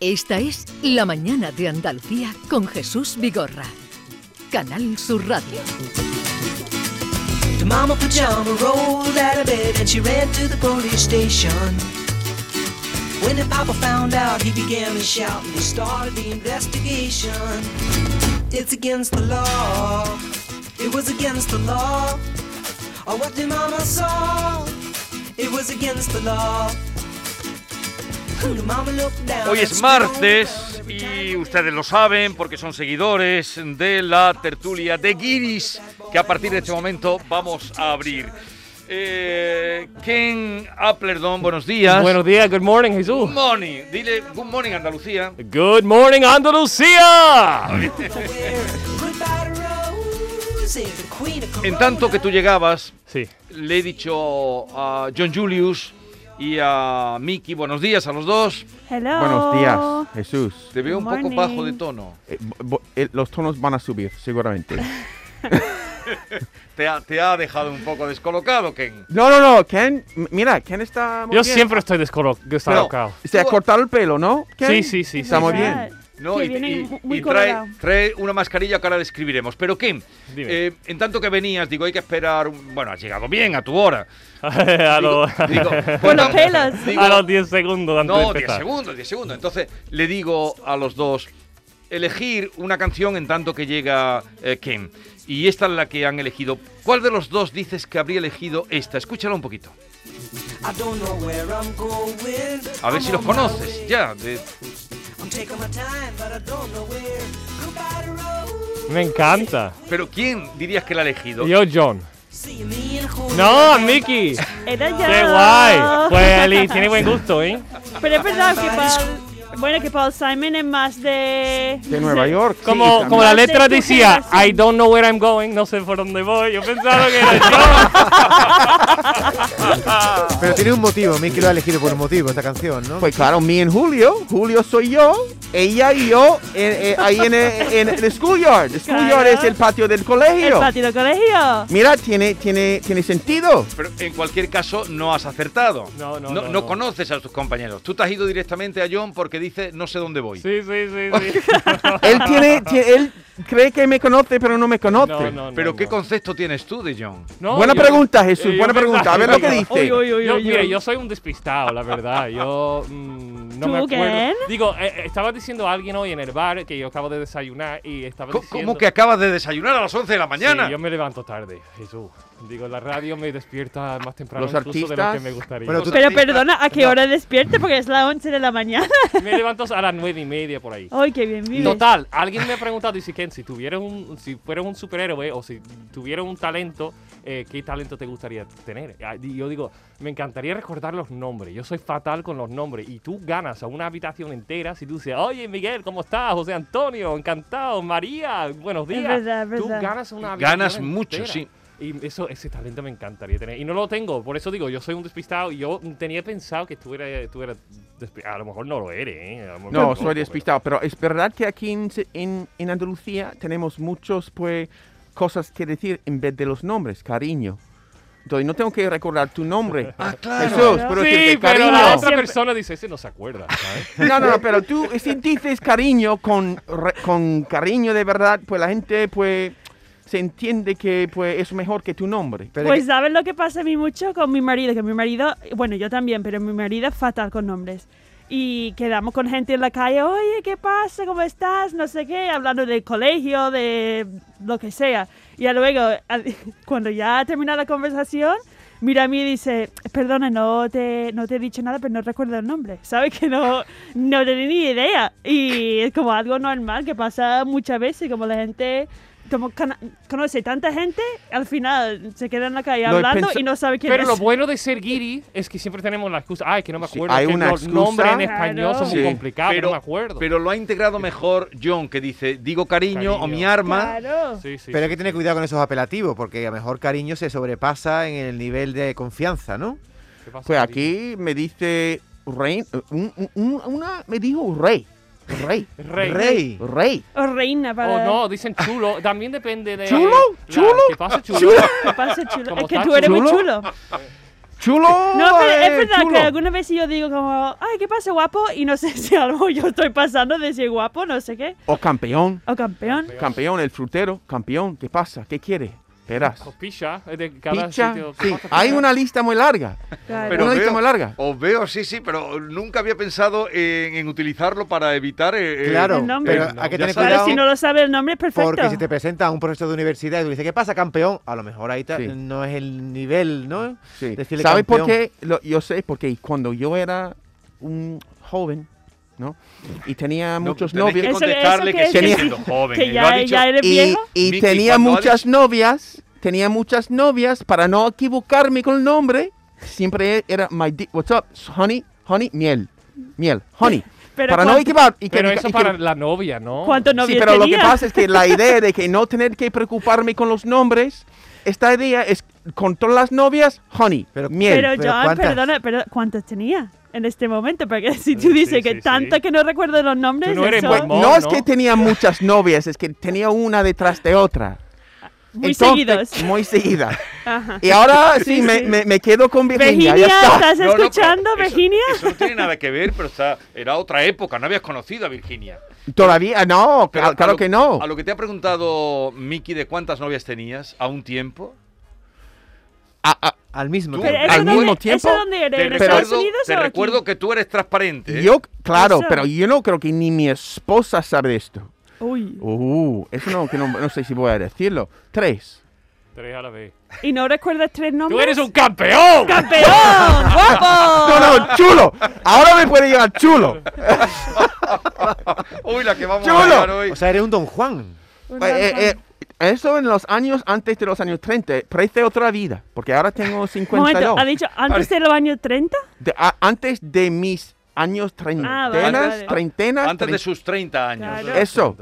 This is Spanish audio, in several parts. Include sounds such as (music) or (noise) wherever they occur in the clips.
Esta es La Mañana de Andalucía con Jesús Vigorra. Canal Sur Radio. The mama pajama rolled out of bed and she ran to the police station. When the papa found out, he began to shout and they started the investigation. It's against the law. It was against the law. Or what the mama saw. It was against the law. Hoy es martes y ustedes lo saben porque son seguidores de la tertulia de Guiris que a partir de este momento vamos a abrir. Eh, Ken Applerdon, buenos días. Buenos días, good morning, Jesús. Good morning. Dile good morning Andalucía. Good morning, Andalucía. En tanto que tú llegabas, Sí. le he dicho a John Julius y a Mickey buenos días a los dos. Hello. Buenos días, Jesús. Te veo un poco bajo de tono. Eh, eh, los tonos van a subir, seguramente. (laughs) Te ha, te ha dejado un poco descolocado, Ken. No, no, no, Ken, mira, Ken está muy Yo bien. siempre estoy descolo- descolocado. Se ha cortado el pelo, ¿no? Ken? Sí, sí, sí, Está muy bien. No, y, viene y- muy y trae, trae una mascarilla que ahora describiremos. Pero Ken, Dime. eh, en tanto que venías, digo, hay que esperar. un- Bueno, has llegado bien a tu hora. (laughs) a, Digo, los, digo, (laughs) Por los pelos. digo, a los 10 segundos antes no, de 10 empezar. segundos, 10 segundos. Entonces le digo a los dos, elegir una canción en tanto que llega eh, Ken. Y esta es la que han elegido. ¿Cuál de los dos dices que habría elegido esta? Escúchala un poquito. I don't know where I'm going. A ver si los conoces. Ya, de- I'm taking my time, but I don't know where. Goodbye to Rose. Me encanta. Pero ¿quién dirías que la ha elegido? Yo, John. No, Mickey. Era yo. Qué guay. Pues Ali tiene buen gusto, ¿eh? Pero es verdad que Paul, bueno, que Paul Simon es más de... De Nueva York. sí, Como, también. como la letra decía, generación. I don't know where I'm going, no sé por dónde voy. Yo pensaba que era yo. (laughs) Pero tiene un motivo, Mickey lo ha elegido por un motivo esta canción, ¿no? Pues claro, me en Julio. Julio soy yo, ella y yo, eh, eh, ahí en el, en el schoolyard. El schoolyard Claro. es el patio del El colegio. patio del colegio. Mira, tiene, tiene, tiene sentido. Pero en cualquier caso no has acertado. No, no, no, no, no. conoces a tus compañeros. Tú te has ido directamente a John porque dice no sé dónde voy. Sí, sí, sí, sí. (laughs) Él tiene, tie- él cree que me conoce, pero no me conoce. No, no, no, Pero no. ¿qué concepto tienes tú de John? No, buena yo- pregunta, Jesús, eh, yo buena pregunta. A ver lo que dice. Yo, yo soy un despistado, la verdad. Yo mm, no ¿Tú, me acuerdo. Digo, eh, eh, estaba diciendo a alguien hoy en el bar que yo acabo de desayunar y estaba Co- diciendo... ¿Cómo que acabas de desayunar a las 11 de la mañana? Sí, yo me levanto tarde, Jesús. Digo, la radio me despierta más temprano Los incluso de lo que artistas- me gustaría. Bueno, Pero perdona, ¿a qué hora despierte? Porque es las 11 de la mañana. (laughs) me levanto a las nueve y media por ahí. Ay, qué bien vives. Total, alguien me ha preguntado, dice Si tuvieras un, si fueras un superhéroe o si tuvieras un talento, eh, ¿qué talento te gustaría tener? Ah, Y yo digo, me encantaría recordar los nombres. Yo soy fatal con los nombres. Y tú ganas a una habitación entera si tú dices, oye Miguel, ¿cómo estás? José Antonio, encantado. María, buenos días. verdad, es Tú verdad. ganas una habitación Ganas mucho, entera. sí. Y eso, ese talento me encantaría tener. Y no lo tengo, por eso digo, yo soy un despistado y yo tenía pensado que tú eras, tú eras A lo mejor no lo eres, ¿eh? Lo No, soy pero- despistado, pero es verdad que aquí en, en, en Andalucía tenemos muchos, pues, cosas que decir en vez de los nombres, cariño. Entonces no tengo que recordar tu nombre. (laughs) Ah, claro. Jesús, pero Sí, decirte pero la otra persona dice, ese no se acuerda, ¿sabes? No, (laughs) no, no, pero tú, si dices cariño con, con cariño de verdad, pues la gente, pues, se entiende que, pues, es mejor que tu nombre. Pero Pues que- ¿sabes lo que pasa a mí mucho con mi marido? Que mi marido, bueno, yo también, pero mi marido es fatal con nombres. Y quedamos con gente en la calle, oye, ¿qué pasa? ¿Cómo estás? No sé qué, hablando del colegio, de lo que sea. Y luego, (laughs) cuando ya termina la conversación, mira a mí y dice, perdona, no te, no te he dicho nada, pero no recuerdo el nombre. (laughs) ¿Sabes? Que no, no tenía ni idea. Y es como algo normal que pasa muchas veces, como la gente... Como conoce tanta gente, al final se queda en la calle he hablando y no sabe quién Pero es. lo bueno de ser guiri es que siempre tenemos la excusa. Ay, que no me Sí, acuerdo. hay que una los nombres en español son Claro. muy Sí. complicados, no me acuerdo. pero lo ha integrado mejor John, que dice, digo cariño, o Cariño. mi arma. Claro. Sí, sí, pero hay sí, que tener sí. cuidado con esos apelativos, porque a lo mejor cariño se sobrepasa en el nivel de confianza, ¿no? ¿Qué pasa, Pues cariño? aquí me dice rey, un- un- una me dijo rey, rey, Rey. Rey. rey. O reina O para... no, dicen chulo. También depende de. ¿Chulo? la- ¿Chulo? ¿Qué pasa, chulo? Chulo. ¿Qué pasa, chulo? ¿Cómo Es que tú eres muy chulo? chulo. Chulo. No, pero eh, es verdad chulo. que alguna vez yo digo como, ay, ¿qué pasa, guapo? Y no sé (laughs) si algo yo estoy pasando de decir guapo, no sé qué. O campeón. O campeón. Campeón, el frutero. Campeón. ¿Qué pasa? ¿Qué quiere? Verás. O picha, es de cada Picha. sitio. Sí, ¿Qué pasa, hay una lista muy larga. Claro. Pero Una lista veo- muy larga. Os veo, sí, sí, pero nunca había pensado en, en utilizarlo para evitar. eh, eh, Claro, El nombre. pero No, hay que ya tener cuidado si no lo sabe el nombre, perfecto. porque si te presenta a un profesor de universidad y tú le dices, ¿qué pasa, campeón? A lo mejor ahí Sí. no es el nivel, ¿no? Sí. ¿Sabes por qué? Lo- yo sé, porque cuando yo era un joven, ¿no? Y tenía no, muchos que novios. Eso- contestarle que que siendo joven. que eh, ya, dicho- ya eres Y, viejo. y tenía muchas novias, tenía muchas novias, para no equivocarme con el nombre, siempre era my di- what's up, honey, honey, miel, miel, honey. (laughs) Pero para no ¿cuánto- equivocar. y que- Pero y eso que- para la novia, ¿no? ¿Cuántos Sí, novios pero lo que tenía? pasa es que la (laughs) idea de que no tener que preocuparme con los nombres, esta idea es con todas las novias, honey, Pero- miel. Pero pero John, ¿cuántas? perdona, pero ¿cuántos tenía en este momento? Porque si tú dices sí, que sí, tanto sí. que no recuerdo los nombres, no eso- mo- no, es ¿no? que tenía muchas novias, es que tenía una detrás de otra. muy Entonces, seguidos. Muy seguidas. (laughs) Y ahora sí, Sí, me, sí. me- me quedo con Virginia. Virginia, ya está. ¿estás No, no, escuchando, eso- Virginia? Eso no tiene nada que ver, pero está, era otra época, no habías conocido a Virginia. Todavía, no, Pero claro lo- que no. A lo que te ha preguntado Miki de cuántas novias tenías a un tiempo. A- a- Al mismo Tú- tiempo. Pero al mismo tiempo, ¿Eso dónde era? Te ¿En Pero- Estados Unidos te o aquí? recuerdo que tú eres transparente. ¿eh? yo, claro, Eso. pero yo no creo que ni mi esposa sabe esto. Uy. Uh, eso no, que no, no sé si voy a decirlo. Tres. Tres a la vez. ¿Y no recuerdas tres nombres? ¡Tú eres un campeón! ¡Campeón! (laughs) ¡Guapo! No, no, chulo. Ahora me puede llegar chulo. (laughs) Uy, la que vamos Chulo. a hoy. O sea, eres un Don Juan. Eh, eh, eh, eso en los años antes de los años 30 parece otra vida, porque ahora tengo (laughs) Un 52. momento, ¿ha dicho antes de los años 30? De- a- antes de mis años Ah, vale, treintenas, vale. treintenas, Antes de sus 30 años. Claro. Eso.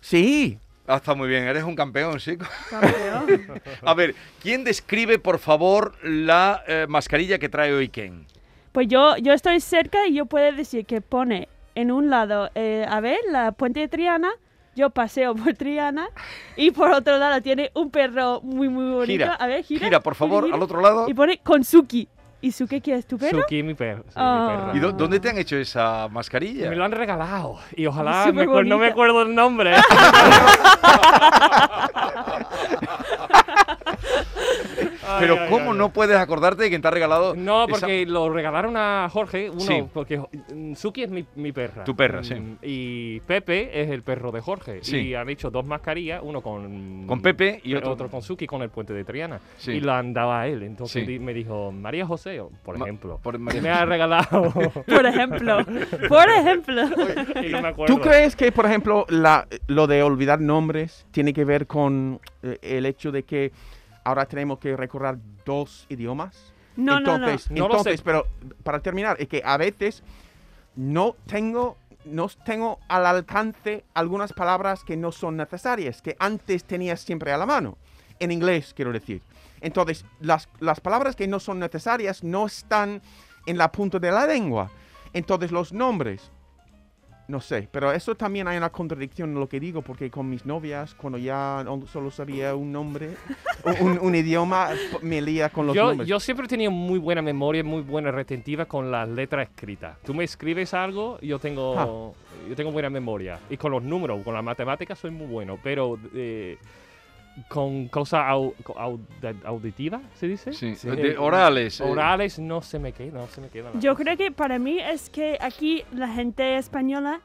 Sí. Ah, está muy bien, eres un campeón, sí. Campeón. (laughs) A ver, ¿quién describe, por favor, la eh, mascarilla que trae hoy Ken? Pues yo, yo estoy cerca y yo puedo decir que pone en un lado, eh, a ver, la puente de Triana, yo paseo por Triana, y por otro lado tiene un perro muy, muy bonito. Gira, A ver, gira. Gira, por favor, gira. al otro lado. Y pone con Suki. ¿Y Suki qué es tu perro? Suki, mi perro. sí, mi Ah. ¿Y dó- dónde te han hecho esa mascarilla? Me lo han regalado. Y ojalá me no me acuerdo el nombre. (laughs) Pero Ay, ¿cómo ay, no puedes acordarte de quién te ha regalado No, esa- porque lo regalaron a Jorge, uno, Sí. porque mm, Suki es mi, mi perra. Tu perra, Mm, sí. Y Pepe es el perro de Jorge. Sí. Y han hecho dos mascarillas, uno con... Con Pepe y otro- con Suki con el puente de Triana. Sí. Y lo han dado a él. Entonces me dijo, María José, por Ma- ejemplo, por me ha regalado... (laughs) Por ejemplo. Por ejemplo. y no me. ¿Tú crees que, por ejemplo, la, lo de olvidar nombres tiene que ver con eh, el hecho de que ahora tenemos que recordar dos idiomas? No, no, no. entonces, No lo entonces, sé. pero para terminar, es que a veces no tengo, no tengo al alcance algunas palabras que no son necesarias, que antes tenías siempre a la mano. En inglés, quiero decir. Entonces, las, las palabras que no son necesarias no están en la punta de la lengua. Entonces, los nombres, no sé, pero eso también hay una contradicción en lo que digo, porque con mis novias, cuando ya solo sabía un nombre, un, un idioma, me lía con los yo, nombres. yo siempre he tenido muy buena memoria, muy buena retentiva con las letras escritas. Tú me escribes algo, yo tengo, Ah. yo tengo buena memoria. Y con los números, con la matemática soy muy bueno, pero eh, con cosas au- au- auditivas, ¿se dice? Sí, Sí. de orales. eh. Orales no se me queda, no se me quedan. las Yo creo que para mí es que aquí la gente española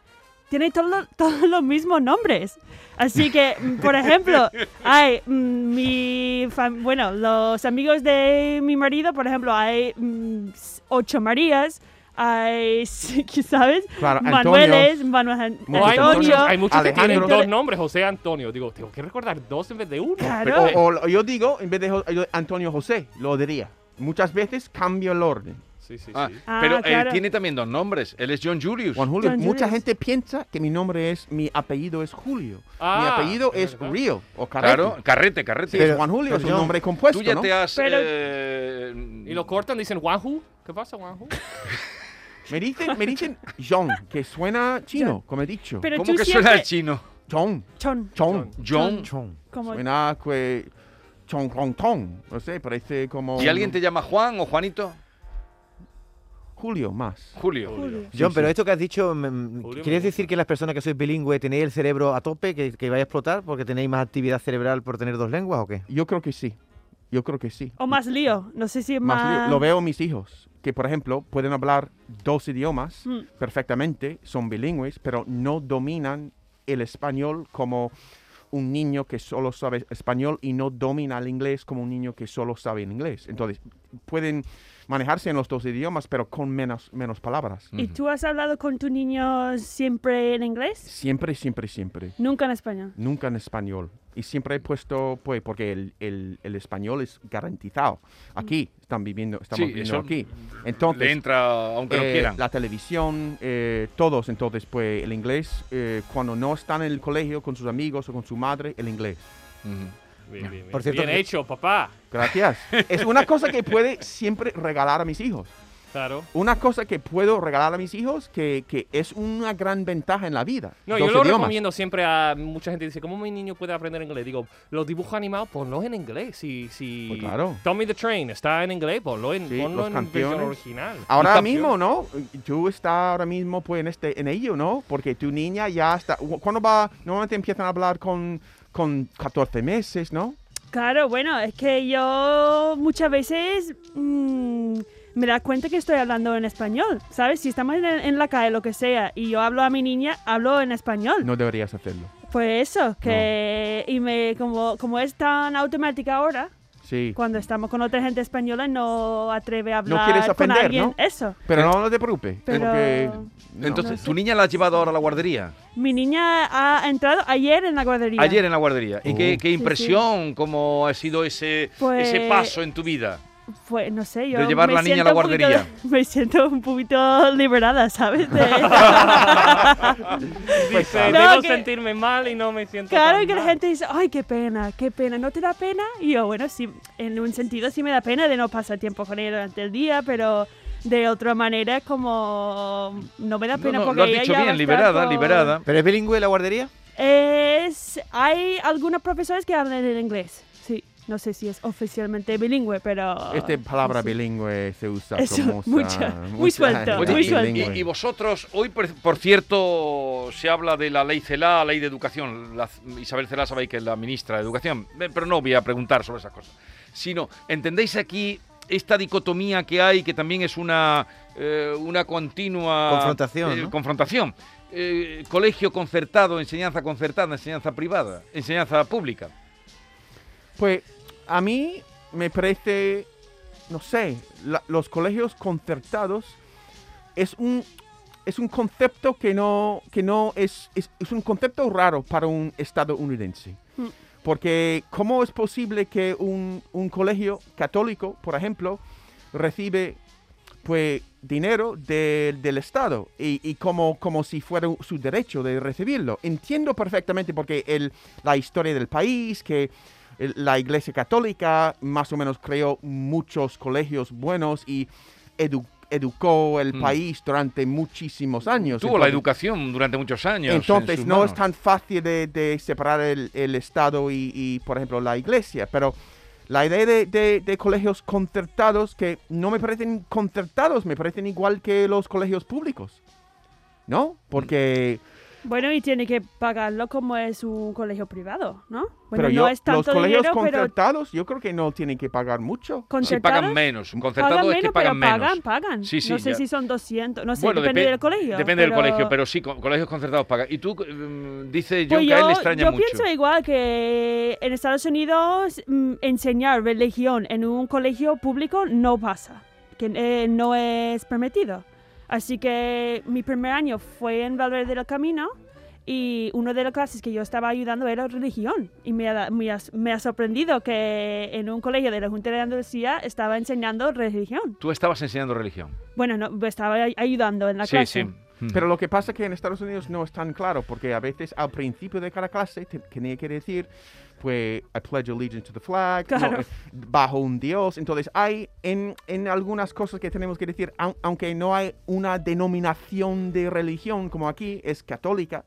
tiene todo- (laughs) todos los mismos nombres. Así que, mm, por ejemplo, (laughs) hay mm, mi fam- bueno, los amigos de mi marido, por ejemplo, hay mm, ocho Marías, hay, (laughs) ¿sabes? Claro, Manueles, Manuel An- Muchos No, hay Antonio. muchos, hay muchos que tienen dos nombres, José Antonio. Digo, tengo que recordar dos en vez de uno. Claro. O, o yo digo, en vez de Antonio José, lo diría. Muchas veces cambio el orden. Sí, sí, Ah, sí. Ah, pero él claro. tiene también dos nombres. Él es John Julius. Juan Julio, John mucha Julius. gente piensa que mi nombre es, mi apellido es Julio. mi Ah, apellido es verdad. Río o Carrete. Claro, carrete, carrete. Sí, Pero- es Juan Julio, es un nombre compuesto, Tú ya ¿no? te has... Pero- eh, Y lo cortan, dicen Juanju. ¿Qué pasa, Juanju? (laughs) Me dicen, me dicen John, que suena chino, como he dicho. Pero ¿Cómo tú que siempre... suena el chino? John, Chon, John. John. Chon. como... Suena que chong, chong, tong. No sé, parece como... ¿Y alguien te llama Juan o Juanito? Julio más. Julio. Julio. John, Sí, pero sí. esto que has dicho, mm, mm, Julio ¿quieres me decir que las personas que sois bilingües tenéis el cerebro a tope, que, que vais a explotar porque tenéis más actividad cerebral por tener dos lenguas o qué? Yo creo que sí. Yo creo que sí. O más lío. No sé si es Más más... lío. Lo veo en mis hijos, que por ejemplo pueden hablar dos idiomas Mm. perfectamente, son bilingües, pero no dominan el español como un niño que solo sabe español y no domina el inglés como un niño que solo sabe inglés. Entonces, pueden manejarse en los dos idiomas, pero con menos, menos palabras. ¿Y tú has hablado con tu niño siempre en inglés? Siempre, siempre, siempre. Nunca en español. Nunca en español. Y siempre he puesto, pues, porque el, el- el español es garantizado. Aquí están viviendo, estamos Sí, viviendo aquí. Le Entonces, entra, aunque no eh, quieran. la televisión, eh, todos, entonces, pues, el inglés, eh, cuando no están en el colegio con sus amigos o con su madre, el inglés. Ujú. Bien, bien, Por cierto Bien que- hecho, papá. Gracias. es una cosa que puede siempre regalar a mis hijos. Claro. Una cosa que puedo regalar a mis hijos que, que es una gran ventaja en la vida. No, yo lo idiomas. recomiendo siempre a mucha gente dice, ¿cómo mi niño puede aprender inglés? Digo, los dibujos animados, ponlos en inglés. Si, si Pues claro. Tommy the Train está en inglés, ponlo en, Sí, ponlo en versión original. Ahora mismo, ¿no? Tú estás ahora mismo pues en este en ello, ¿no? Porque tu niña ya está ¿Cuándo va? Normalmente empiezan a hablar con con 14 meses, ¿no? Claro, bueno, es que yo muchas veces mm, me da cuenta que estoy hablando en español, ¿sabes? Si estamos en, en la calle, lo que sea, y yo hablo a mi niña, hablo en español. No deberías hacerlo. Pues eso, que y me como como es tan automática ahora, Sí. cuando estamos con otra gente española no atreve a No hablar quieres con ofender, alguien. ¿no? Eso. Pero no, no te preocupes, Pero porque no. Entonces, no sé. ¿tu niña la has llevado ahora a la guardería? mi niña ha entrado ayer en la guardería. Ayer en la guardería. ¿Y Oh. qué, qué Sí, impresión, cómo ha sido ese, Pues- ese paso en tu vida? Fue, no sé, yo De llevar me la niña a siento la un poquito- guardería. (laughs) me siento un poquito liberada, ¿sabes? De- (laughs) Dice, No, debo que- sentirme mal y no me siento Claro tan que la mal". gente dice, ay, qué pena, qué pena, ¿no te da pena? Y yo, bueno, sí, en un sentido sí me da pena de no pasar tiempo con ella durante el día, pero de otra manera como no me da No, pena no, porque lo has ella dicho bien, liberada, con- liberada. ¿Pero es bilingüe la guardería? Es, hay algunos profesores que hablan en inglés. No sé si es oficialmente bilingüe, pero... Esta palabra sí. bilingüe se usa Eso, como usa- mucha- muy mucha suelto, muy y- suelto. bilingüe. y, y vosotros, hoy por, por cierto, se habla de la ley CELA, ley de educación. La- Isabel CELA sabéis que es la ministra de Educación, eh, pero no voy a preguntar sobre esas cosas. Sino, ¿entendéis aquí esta dicotomía que hay, que también es una, eh, una continua... Confrontación, eh, ¿no? confrontación? Eh, colegio concertado, enseñanza concertada, enseñanza privada, enseñanza pública. Pues a mí me parece, no sé, la- los colegios concertados es un, es un concepto que no, que no es, es, es un concepto raro para un estadounidense. Mm. Porque ¿cómo es posible que un, un colegio católico, por ejemplo, recibe pues dinero de- del Estado y, y como, como si fuera su derecho de recibirlo. Entiendo perfectamente porque el, la historia del país, que la Iglesia Católica más o menos creó muchos colegios buenos y edu- educó el Mm. país durante muchísimos años. Tuvo la educación durante muchos años. en entonces, no manos. es tan fácil de, de separar el, el Estado y, y, por ejemplo, la Iglesia, pero la idea de, de- de colegios concertados que no me parecen concertados, me parecen igual que los colegios públicos. ¿No? Porque Bueno, y tiene que pagarlo como es un colegio privado, ¿no? Bueno, pero no yo, es tanto los colegios dinero, pero concertados yo creo que no tienen que pagar mucho. Sí, pagan menos. Un concertado pagan es que pagan pero menos. pagan, pagan. Sí, sí, no sé ya. si son 200, no sé, Bueno, depende depe- del colegio. Depende del colegio, pero sí, co- colegios concertados pagan. Y tú, mm, dice John Pues que a él yo, le extraña yo mucho. pienso igual que en Estados Unidos mm, enseñar religión en un colegio público no pasa, que eh, no es permitido. Así que mi primer año fue en Valverde del Camino y una de las clases que yo estaba ayudando era religión. Y me ha, me ha- me ha sorprendido que en un colegio de la Junta de Andalucía estaba enseñando religión. Tú estabas enseñando religión. Bueno, no, estaba ay- ayudando en la Sí, clase. sí. Pero lo que pasa es que en Estados Unidos no es tan claro, porque a veces al principio de cada clase te- tenía que decir, pues, I pledge allegiance to the flag, no, Claro. eh, bajo un dios. Entonces hay en, en algunas cosas que tenemos que decir, au- aunque no hay una denominación de religión como aquí, es católica,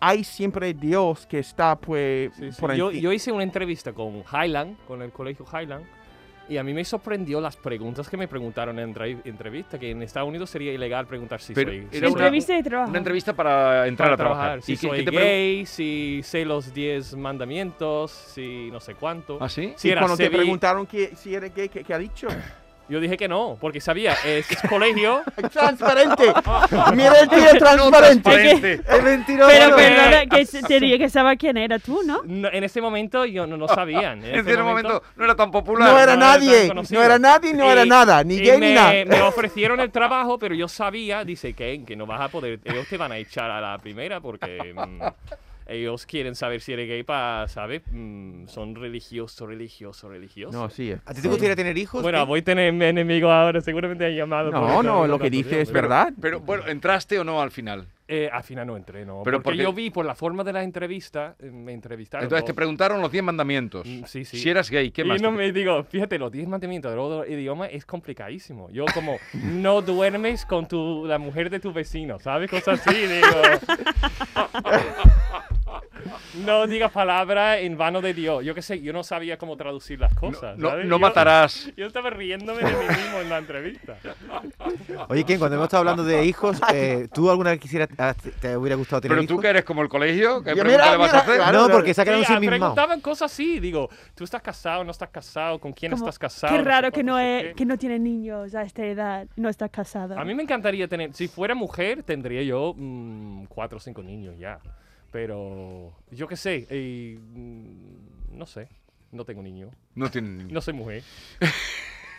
hay siempre Dios que está pues Sí, sí. por Yo, yo hice una entrevista con Highland, con el colegio Highland, y a mí me sorprendió las preguntas que me preguntaron en entrevista, que en Estados Unidos sería ilegal preguntar si Pero soy, era una- Entrevista de trabajo. Una entrevista para entrar para a trabajar. trabajar, si ¿Y qué- soy qué te pregun- gay, si sé los 10 mandamientos, si no sé cuánto. ¿Ah, sí? Si y era cuando te preguntaron que, si eres gay, ¿qué, qué ha dicho? Yo dije que no, porque sabía, es colegio. (laughs) ¡Transparente! ¡Mira el tío transparente! Transparente. ¡Es mentiroso! Pero Pero- perdona, que se- tenía que saber quién era tú, ¿no? No, en ese momento yo no, no sabían. En, (laughs) En ese ese momento no era tan popular. No era no era nadie, conocido. no era nadie, no Y- era nada, ni gay me, ni nada. me ofrecieron el trabajo, pero yo sabía, dice que, que no vas a poder, ellos te van a echar a la primera porque mm, ellos quieren saber si eres gay para, ¿sabes? Mm, son religiosos, religiosos, religiosos. No, sí. ¿A ti te gustaría tener hijos? bueno, ¿Eh? voy a tener enemigos ahora, seguramente han llamado. No, esta no, lo que dice es verdad. Pero bueno, ¿entraste o no al final? Eh, al final no entré, no. Pero porque porque- yo vi por la forma de la entrevista, eh, me entrevistaron. Entonces te preguntaron los 10 mandamientos. Mm, sí, sí. Si eras gay, ¿qué y más? no te- me digo, fíjate, los 10 mandamientos del otro idioma es complicadísimo. Yo como, (laughs) no duermes con tu, la mujer de tu vecino, ¿sabes? Cosas así, digo. (laughs) (laughs) no digas palabras en vano de Dios. Yo qué sé, yo no sabía cómo traducir las cosas. No, ¿sabes? no Yo- matarás. Yo estaba riéndome de mí mismo en la entrevista. (laughs) Oye, Ken, cuando hemos estado hablando de hijos, eh, ¿tú alguna vez quisieras, ah, te- hubiera gustado tener Pero tú hijos? que eres como el colegio, ¿qué pregunta mira, le vas a hacer? claro. No, porque se ha quedado Sí, ah, sin mismo. preguntaban cosas así, digo, ¿tú estás casado, no estás casado? ¿Con quién Como, estás casado? Qué raro que no, es, qué. que no tiene niños a esta edad, no está casado. A mí me encantaría tener, si fuera mujer, tendría yo mm, cuatro o cinco niños ya. Pero yo qué sé, eh, no sé, no tengo niño, No tiene no soy mujer.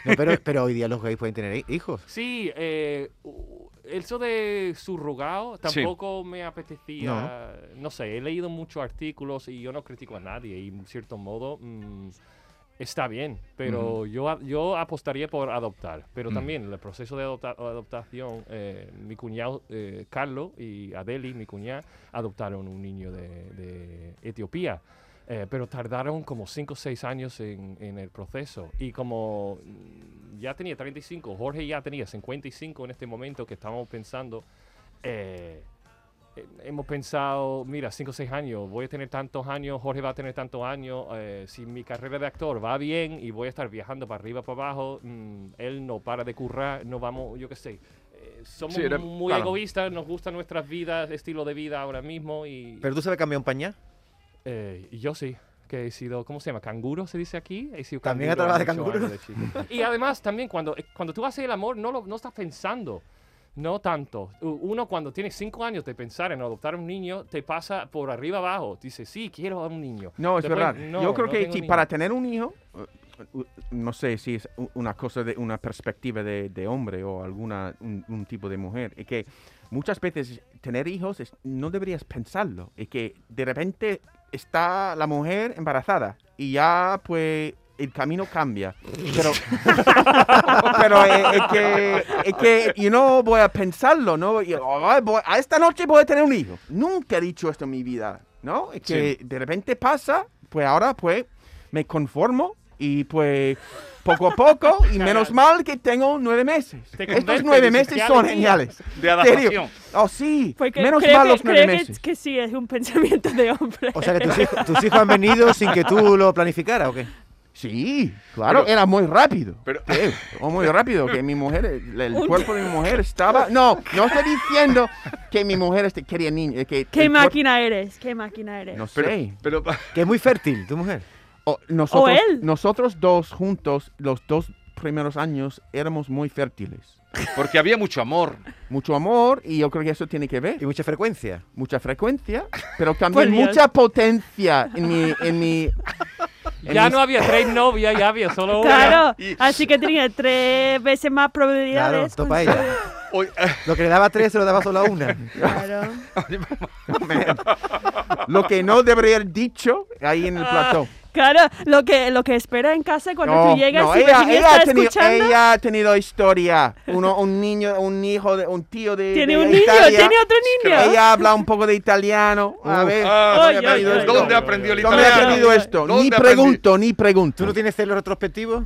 No, pero, pero hoy día los gays pueden tener hi- hijos. Sí, eh, eso de surrogado Sí. tampoco me apetecía. No. sé, he leído muchos artículos y yo no critico a nadie y en cierto modo mm, está bien, pero yo, yo apostaría por adoptar. Pero Mm. también el proceso de adopta- adoptación, eh, mi cuñado eh, Carlos y Adeli, mi cuñada, adoptaron un niño de, de Etiopía. Eh, pero tardaron como 5 o 6 años en, en el proceso. Y como mm, ya tenía 35, Jorge ya tenía 55 en este momento que estábamos pensando, hemos pensado, mira, 5 o 6 años, voy a tener tantos años, Jorge va a tener tantos años, eh, si mi carrera de actor va bien y voy a estar viajando para arriba, para abajo, mm, él no para de currar, no vamos, yo qué sé. eh, somos Sí, era- muy claro. egoístas, nos gustan nuestras vidas, estilo de vida ahora mismo y... ¿Pero tú sabes cambiar un pañal? Eh, yo sí, que he sido, ¿cómo se llama? ¿Canguro se dice aquí? He sido ¿También canguro trabajado de años de y además también cuando, eh, cuando tú haces el amor no, lo, no estás pensando. No tanto. Uno cuando tiene cinco años de pensar en adoptar un niño, te pasa por arriba abajo. Dice, sí, quiero a un niño. No, es Después, verdad. no, Yo creo no que si para tener un hijo, uh, no sé si es una cosa de una perspectiva de, de hombre o alguna un, un tipo de mujer, es que muchas veces tener hijos es- no deberías pensarlo, es que de repente está la mujer embarazada y ya pues el camino cambia. Pero, (laughs) pero es, es que, es que yo no voy a pensarlo, ¿no? Y, "Ay, voy- a esta noche voy a tener un hijo. Nunca he dicho esto en mi vida, ¿no? Es que de repente pasa, pues ahora pues me conformo y pues poco a poco y menos mal que tengo nueve meses. Te Estos nueve meses "Qué son alegría". geniales. De adaptación. Oh, sí. Porque menos mal que, los nueve creo que- meses. que sí, es un (laughs) pensamiento de hombre. O sea que tus hijos, tus hijos han venido sin que tú lo planificaras, ¿o qué? Sí, claro, Pero- era muy rápido. pero- Sí, muy rápido, que mi mujer, el, el (laughs) cuerpo de mi mujer estaba... No, no estoy diciendo que mi mujer este, quería niños. eh, Que ¿Qué máquina eres? ¿Qué máquina eres? No Pero, sé. pero Que es muy fértil, tu mujer. O nosotros, él. nosotros dos juntos, los dos primeros años, éramos muy fértiles. porque había mucho amor. Mucho amor y yo creo que eso tiene que ver. Y mucha frecuencia. Mucha frecuencia, pero (laughs) también mucha potencia en mi... En mi (laughs) Ya no había tres novias, ya había solo una. Claro, Y- así que tenía tres veces más Claro, probabilidades. topa con- ella. Hoy- Lo que le daba tres se lo daba solo a una. Claro. (laughs) (laughs) Lo que no debería haber dicho ahí en el plató. Claro, lo que, lo que espera en casa cuando No, tú llegas no, y ella, ella está ha tenido, escuchando. ella ha tenido historia. Uno, un niño, un hijo, de, un tío de. Tiene de un niño, Italia. tiene otro niño. Ella habla un poco de italiano. A ver, Ah, ¿dónde Oye, ha aprendido oye, esto? ¿Dónde aprendió el ¿Dónde ha italiano? aprendido esto? Ni ¿Dónde aprendí? pregunto, ni pregunto. ¿Tú no tienes celos retrospectivos?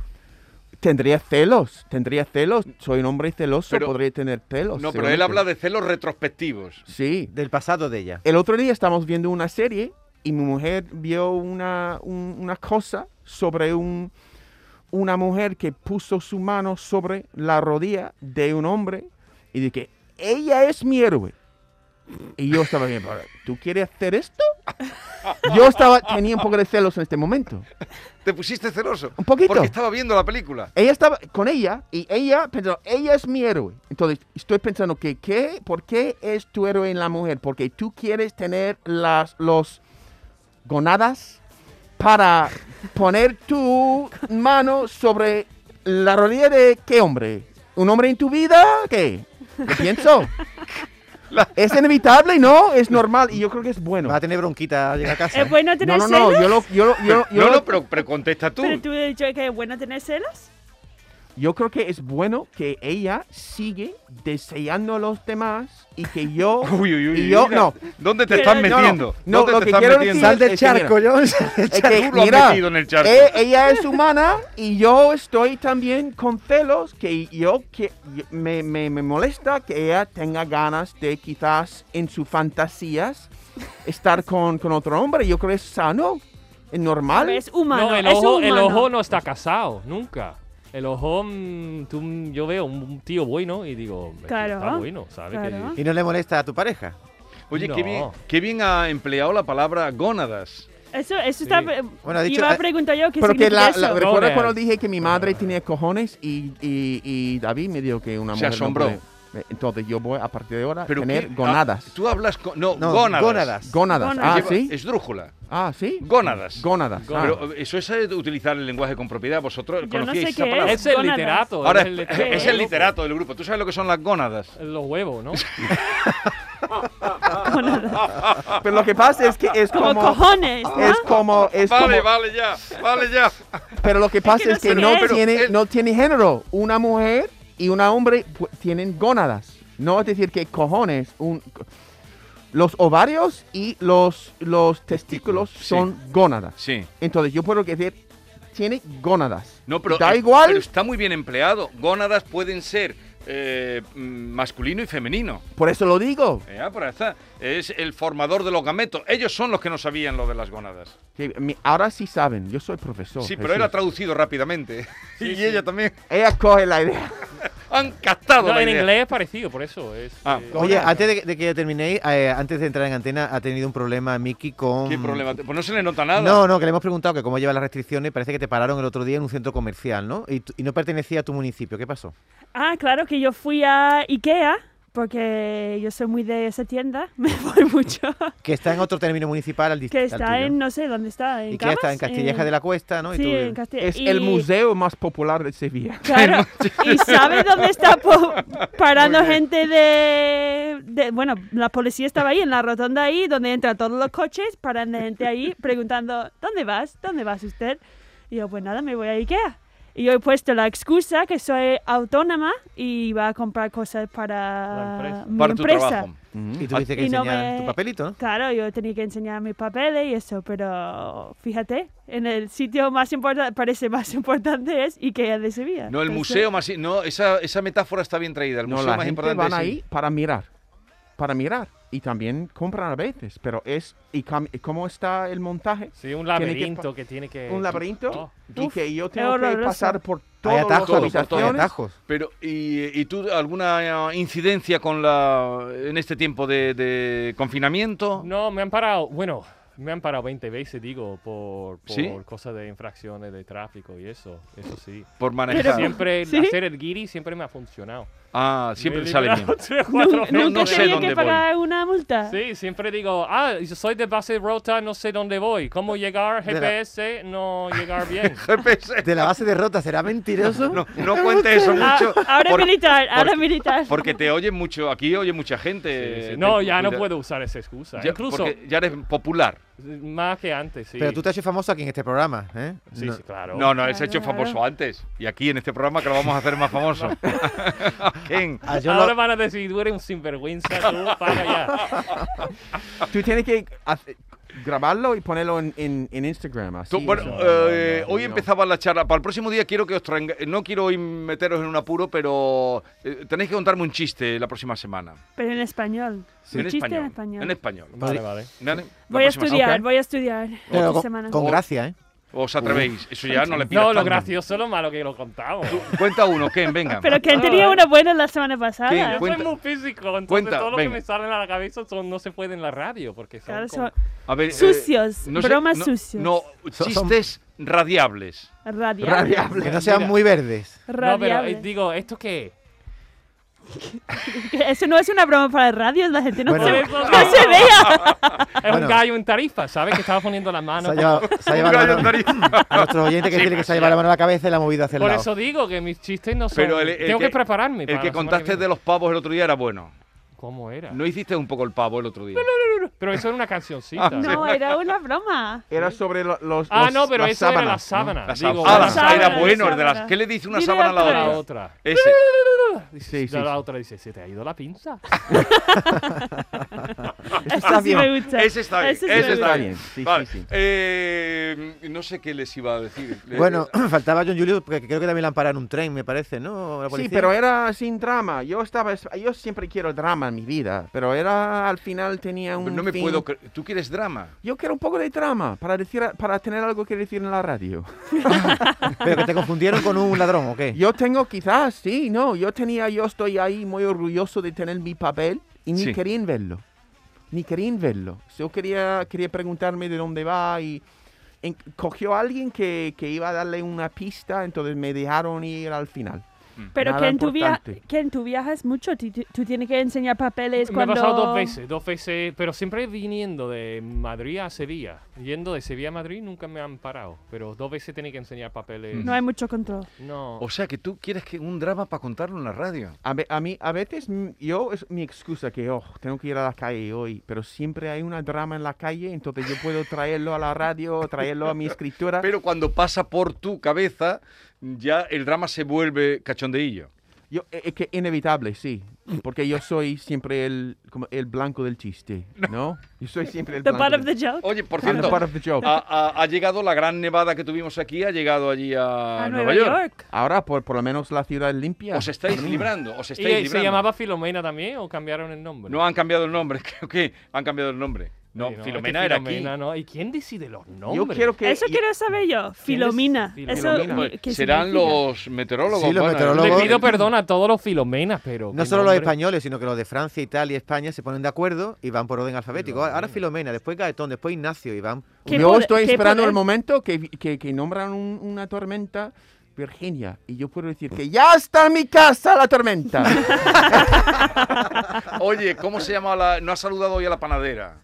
Tendría celos, tendría celos. Soy un hombre celoso, Pero- podría tener celos. No, pero él habla de celos retrospectivos. Sí. Del pasado de ella. El otro día estamos viendo una serie y mi mujer vio una, un- una cosa sobre un, una mujer que puso su mano sobre la rodilla de un hombre y dije, ella es mi héroe. Y yo estaba bien, "Pero, ¿tú quieres hacer esto? (laughs) Yo estaba, tenía un poco de celos en este momento. ¿Te pusiste celoso? Un poquito. Porque estaba viendo la película. Ella estaba con ella y ella pensó, ella es mi héroe. Entonces estoy pensando que, ¿qué? ¿por qué es tu héroe en la mujer? Porque tú quieres tener las los gonadas para poner tu mano sobre la rodilla de qué hombre? ¿Un hombre en tu vida? ¿Qué? ¿Qué pienso? Es inevitable, ¿no? Es normal y yo creo que es bueno. Va a tener bronquita al llegar a casa. ¿Es bueno No, tener no, no, celos? yo lo, yo, lo- yo, lo- yo no, lo- no, pero, pero contesta tú. Pero tú has dicho que es bueno tener celos. Yo creo que es bueno que ella sigue deseando a los demás y que yo... (laughs) Uy, uy, uy. y yo, mira, no, ¿Dónde te estás no, no, metiendo? no, ¿Dónde lo te que estás quiero metiendo? decir Sal del Es que mira, charco, (laughs) el charco. eh, ella es humana y yo estoy también con celos que yo que yo- me, me, me molesta que ella tenga ganas de quizás en sus fantasías estar con, con otro hombre. Yo creo que es sano, es normal. Es humano. No, el es ojo, el humano. ojo no está casado, nunca. El ojo, tú- yo veo un, tío bueno y digo, "Este Claro, está bueno, ¿sabes? claro. Que- Y no le molesta a tu pareja. Oye, No. qué, bien, qué bien ha empleado la palabra gónadas. Eso, eso está. Bueno, ha dicho- iba a eh, preguntar yo qué Pero que significa la, la- recuerda Gonas. cuando dije que mi madre tenía cojones y, y, y David me dijo que una Se mujer no asombró. puede- Entonces yo voy a partir de ahora Pero tener qué- gonadas. ah, tú hablas con... No, No, gónadas. gónadas. Gónadas. Gónadas. Ah, Lleva- sí. Esdrújula. Ah, sí. Gónadas. Gónadas. ah. Pero eh, eso es eh, utilizar el lenguaje con propiedad. Vosotros Yo no conocíais sé esa qué palabra. es. Es el gónadas. literato. Ahora es el, es, literato, es el loco. literato del grupo. ¿Tú sabes lo que son las gónadas? Los huevos, ¿no? (laughs) Pero lo que pasa es que es Como como. cojones, ¿no? Es como. Es Vale, como vale ya, vale ya. pero lo que pasa no es que no, es. tiene, no tiene género. Una mujer y un hombre pu- tienen gónadas. No es decir que cojones. Un, los ovarios y los, los testículos Sí. son gónadas. Sí. Entonces yo puedo decir, tiene gónadas. No, pero, da eh, igual. pero está muy bien empleado. Gónadas pueden ser eh, masculino y femenino. Por eso lo digo. Ya, por está. Es el formador de los gametos. Ellos son los que no sabían lo de las gónadas. Ahora sí saben. Yo soy profesor. Sí, pero Jesús. él ha traducido rápidamente. (laughs) y ella también. Ella coge la idea. (laughs) Han captado No, la en idea. inglés es parecido, por eso. Es, Ah. eh, Oye, antes de, de que terminéis, eh, antes de entrar en antena, ha tenido un problema Miki con... ¿Qué problema? Pues no se le nota nada. No, no, que le hemos preguntado que cómo lleva las restricciones. Parece que te pararon el otro día en un centro comercial, ¿no? Y no pertenecía a tu municipio. ¿Qué pasó? Ah, claro que yo fui a Ikea porque yo soy muy de esa tienda, (laughs) me voy mucho. Que está en otro término municipal al Que distrito. está en, no sé, ¿dónde está? ¿En Y que está en Camas? Castilleja En- de la Cuesta, ¿no? Y Sí, tú- en Castilla. Es y- el museo más popular de Sevilla. (laughs) Claro. (laughs) ¿Y sabes dónde está po- parando gente de, de- Bueno, la policía estaba ahí, en la rotonda ahí, donde entran todos los coches, parando gente ahí, preguntando, ¿dónde vas? ¿Dónde vas usted? Y yo, pues nada, me voy a Ikea. Y yo he puesto la excusa que soy autónoma y iba a comprar cosas para empresa. mi Para tu empresa. trabajo. Y tú dices que Y no enseñar me- tu papelito, ¿no? Claro, yo tenía que enseñar mis papeles y eso, pero fíjate, en el sitio más importante, parece más (laughs) importante es Ikea de Sevilla. No, el Entonces, museo más... No, esa, esa metáfora está bien traída. El No, museo la más gente importante van ahí para mirar. Para mirar. Y también compran a veces. Pero es... ¿Y cómo está el montaje? sí, un Tiene que laberinto que, tiene que... ¿Un laberinto? Oh. Y Uf, que yo tengo que pasar por Hay todas las atajos, hay habitaciones. atajos. Pero, ¿y, y tú alguna eh, incidencia con la en este tiempo de, de confinamiento? No, me han parado, bueno, me han parado 20 veces, digo, por, por ¿Sí? cosas de infracciones de tráfico y eso, eso sí. Por manejar. Siempre ¿Sí? hacer el guiri siempre me ha funcionado. Ah, siempre te sale bien. librado tres, cuatro ¿Nunca, No, veces. no sé tenía dónde que voy. pagar una multa? Sí, siempre digo, ah, yo soy de base rota, no sé dónde voy. ¿Cómo llegar? GPS, no llegar bien. (laughs) GPS. De la base de rota, ¿será mentiroso? No, no cuente eso Ah, mucho. ahora por- militar, ahora militar. Porque te oye mucho, aquí oye mucha Sí, gente. sí. Ten No, ya no cuida- puedo usar esa excusa. Ya- Incluso porque ya eres popular. Más que antes, sí. Pero tú te has hecho famoso aquí en este programa, ¿eh? Sí, No- sí, claro. No, no, él se ha hecho Claro. famoso antes. Y aquí en este programa que lo vamos a hacer más famoso. (laughs) Ken, Ah, Ahora lo- van a decir, tú eres un sinvergüenza, tú, para ya. (laughs) Tú tienes que hacer- grabarlo y ponerlo en, en, en Instagram. Así, Tú, bueno, eso. eh, No, hoy no. empezaba la charla. Para el próximo día quiero que os traiga. No quiero hoy meteros en un apuro, pero eh, tenéis que contarme un chiste la próxima semana. Pero en español. en Un chiste español. en español. En español. Vale, vale. ¿Vale? Voy a estudiar, semana. voy a estudiar. Pero esta con, semana. con gracia, ¿eh? ¿Os atrevéis? Eso ya no le pidas No, lo gracioso, lo malo que lo contamos. Cuenta uno, Ken, venga. Pero que tenía una buena la semana pasada. Yo Cuenta. soy muy físico, entonces Cuenta, todo lo venga. que me sale a la cabeza son, no se puede en la radio, porque son Claro, como- son A ver, eh, sucios, no sé- bromas no- sucios. No, chistes radiables. radiables. Radiable. Que no sean Mira. muy verdes. No, pero eh, Radiables. digo, ¿esto qué es? Eso no es una broma para el radio, la gente no, Bueno. se, Por eso no se vea. Es Bueno. un gallo en tarifa, ¿sabes? Que estaba poniendo la Se mano. ha como- llevado, se ha (laughs) llevado la Un mano- gallo en tarifa. a nuestros oyentes que Sí, que se ha llevado la mano a la cabeza y la ha movido hacia el Por lado. eso digo que mis chistes no son... Pero el, el Tengo que, prepararme. El para que contaste de los pavos el otro día era bueno. ¿Cómo era? No hiciste un poco el pavo el otro día. Pero eso era una cancioncita. Ah, No, era una broma. Era sobre lo- los. Ah, los- no, pero eso era la sábanas, ¿no? sábana. La Digo. Ah, la la sábana era bueno. la el de las-. ¿Qué le dice una Dile sábana a la otra la otra? Ese. Dice- Sí, sí, la sí. otra dice, ¿se te ha ido la pinza? (laughs) Eso sí me gusta. Ese está bien. Ese sí Ese está bien. Sí, Vale. sí, sí. Eh, no sé qué les iba a decir. Bueno, (clears throat) faltaba John Julio, porque creo que también le han parado en un tren, me parece, ¿no? La Sí, pero era sin drama. Yo estaba, yo siempre quiero drama en mi vida, pero era al final tenía un no me fin- puedo. ¿Tú quieres drama? Yo quiero un poco de drama para decir, para tener algo que decir en la radio. (laughs) Pero que te confundieron con un ladrón, ¿o qué? Yo tengo quizás, sí, no, yo tenía, yo estoy ahí muy orgulloso de tener mi papel y ni Sí. querían verlo, ni querían verlo. Yo quería, quería preguntarme de dónde va y en- cogió a alguien que, que iba a darle una pista, entonces me dejaron ir al final. Pero Nada que en, tu via que en tu viajes mucho, tú, tienes que enseñar papeles Me ha cuando... pasado dos veces, dos veces, pero siempre viniendo de Madrid a Sevilla. Yendo de Sevilla a Madrid nunca me han parado, pero dos veces tenía que enseñar papeles. No hay mucho control. No. O sea que tú quieres que un drama para contarlo en la radio. A, ve- a mí, a veces, mm, yo, es mi excusa que, oh, tengo que ir a la calle hoy, pero siempre hay una drama en la calle, entonces yo puedo traerlo a la radio, traerlo a mi escritura. Pero cuando pasa por tu cabeza, ya el drama se vuelve cachondeillo. Yo, eh, es que inevitable, sí, porque yo soy siempre el, como el blanco del chiste, ¿no? Yo soy siempre el The blanco of del- the joke. Oye, por cierto, butt of the joke. ha, ha- ha llegado la gran nevada que tuvimos aquí, ha llegado allí a, a Nueva, Nueva York. York. Ahora, por, por lo menos la ciudad es limpia. Os estáis librando, os ¿Y estáis eh, librando. se llamaba Filomena también o cambiaron el nombre? No han cambiado el nombre, (laughs) creo que han cambiado el nombre. No, es que Filomena era Filomena, aquí. ¿no? ¿Y quién decide los nombres? yo quiero que... Eso quiero saber yo. Filomina. Filomena? Eso, Filomena. ¿qué Serán significa? los meteorólogos. Sí, los bueno, meteorólogos. Le pido perdón a todos los Filomenas, pero... No ¿qué solo los españoles, sino que los de Francia, Italia y España se ponen de acuerdo y van por orden alfabético. Ahora Filomena, después Gaetón, después Ignacio y van... ¿Qué Yo estoy esperando el momento que, que, que nombran un- una tormenta Virginia y yo puedo decir que ya está en mi casa la tormenta. (laughs) Oye, ¿cómo se llama la.? No ha saludado hoy a la panadera.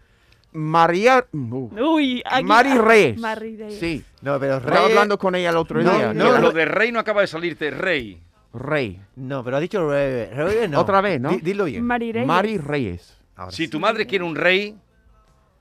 María... uh, Uy, aquí- Mari Reyes. Mari Reyes. Sí. No, pero Rey... Estaba hablando con ella el otro No, día. no, era lo de rey no acaba de salirte, rey. Rey. No, pero ha dicho Rey. Rey no. Otra vez, ¿no? Di- dilo bien. Mari Reyes. Mari Reyes. Ahora Si sí. tu madre quiere un rey,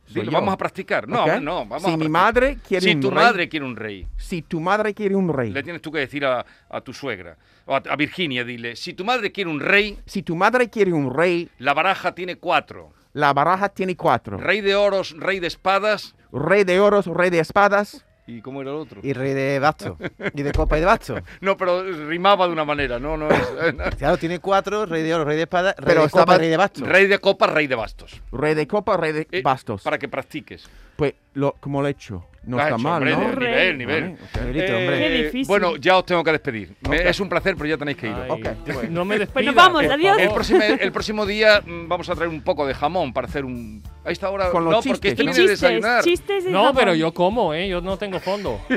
dilo, vamos a practicar. No, ¿Ok? no, vamos si a mi madre quiere Si un tu rey, madre quiere un rey, si tu madre quiere un rey, le tienes tú que decir a, a tu suegra, o a, a Virginia, dile, si tu madre quiere un rey, si tu madre quiere un rey, la baraja tiene cuatro. La baraja tiene cuatro. Rey de oros, rey de espadas, Rey de oros, rey de espadas. ¿y cómo era el otro? Y Rey de Basto. y de Copa y de Basto. (laughs) No, pero rimaba de una manera, no, no es... (laughs) Claro, tiene cuatro, Rey de Oro, Rey de Espada, Rey Pero de Copa estaba- Rey de Basto. rey de copa, rey de bastos. Rey de copa, rey de Eh, bastos. Para que practiques. Pues, lo, como lo he hecho. No está hecho, mal, hombre, ¿no? Nivel, nivel. Vale, hombre. Qué difícil. Bueno, ya os tengo que despedir. Me-. Es un placer, pero ya tenéis que ir. Ay, (laughs) No me despidas. Pues vamos, adiós. El próximo, el próximo día mm, vamos a traer un poco de jamón para hacer un... A esta hora... Con los no, porque chistes, este Y ¿no? viene de chistes, desayunar. chistes y No, jamón. pero yo como, ¿eh? Yo no tengo fondo. (laughs)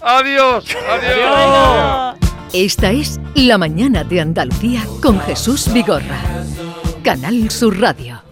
¡Adiós! ¡Adiós! Bueno. Esta es La mañana de Andalucía con Jesús Vigorra. Canal Sur Radio.